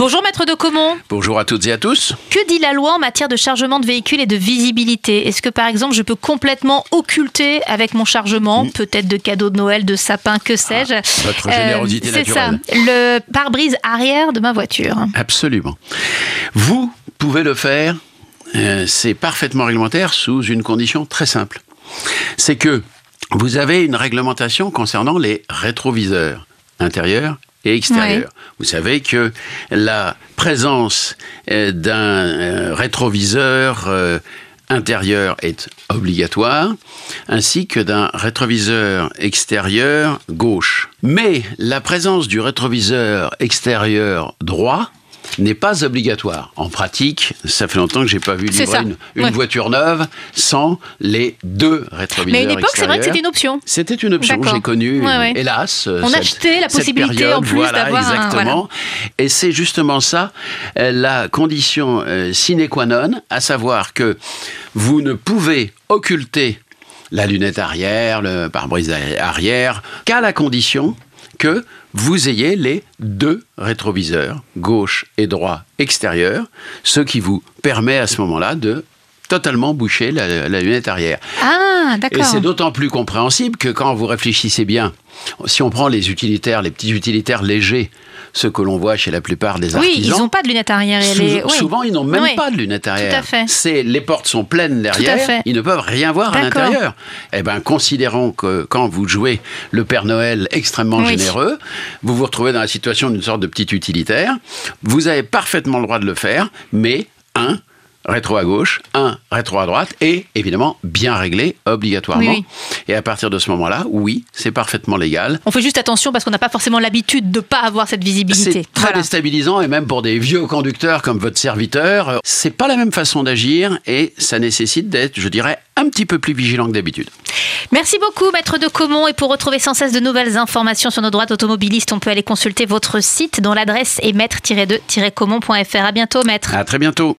Bonjour maître de Comont. Bonjour à toutes et à tous. Que dit la loi en matière de chargement de véhicules et de visibilité? Est-ce que par exemple je peux complètement occulter avec mon chargement, Mm. peut-être de cadeaux de Noël, de sapin, que sais-je Euh, votre générosité C'est ça, le pare-brise arrière de ma voiture. Absolument. Vous pouvez le faire, euh, c'est parfaitement réglementaire sous une condition très simple. C'est que vous avez une réglementation concernant les rétroviseurs intérieurs et. Vous savez que la présence euh, d'un euh, rétroviseur euh, intérieur est obligatoire, ainsi que d'un rétroviseur extérieur gauche. Mais la présence du rétroviseur extérieur droit n'est pas obligatoire. En pratique, ça fait longtemps que j'ai pas vu livrer une, une Ouais. voiture neuve sans les deux rétroviseurs Mais à une époque, c'est vrai que c'était une option. C'était une option, D'accord. j'ai connu, Ouais, ouais. hélas. On cette- achetait la possibilité, période, en plus, voilà, d'avoir un- exactement. Et c'est justement ça, euh, la condition euh, sine qua non, à savoir que vous ne pouvez occulter la lunette arrière, le pare-brise arrière, qu'à la condition que vous ayez les deux rétroviseurs, gauche et droit extérieurs, ce qui vous permet à ce moment-là de totalement boucher la- la lunette arrière. Ah, Et d'accord. c'est d'autant plus compréhensible que quand vous réfléchissez bien, si on prend les utilitaires, les petits utilitaires légers, ceux que l'on voit chez la plupart des Oui, artisans, ils n'ont pas de lunettes arrière. et sou- les- oui. souvent ils n'ont même Oui. pas de lunettes arrière. à fait. C'est les portes sont pleines derrière, fait. ils ne peuvent rien voir à l'intérieur. Eh ben, considérons que quand vous jouez le Père Noël extrêmement Oui. généreux, vous vous retrouvez dans la situation d'une sorte de petit utilitaire. Vous avez parfaitement le droit de le faire, mais un rétro à gauche, un rétro à droite, et évidemment bien réglé obligatoirement. Oui, Et à partir de ce moment-là, oui, c'est parfaitement légal. On fait juste attention parce qu'on n'a pas forcément l'habitude de ne pas avoir cette visibilité. C'est très Voilà. déstabilisant et même pour des vieux conducteurs comme votre serviteur, c'est pas la même façon d'agir et ça nécessite d'être, je dirais, un petit peu plus vigilant que d'habitude. Merci beaucoup, maître de Comont. Et pour retrouver sans cesse de nouvelles informations sur nos droits automobilistes, on peut aller consulter votre site dont l'adresse est maître-2-comont.fr. À bientôt, maître. À très bientôt.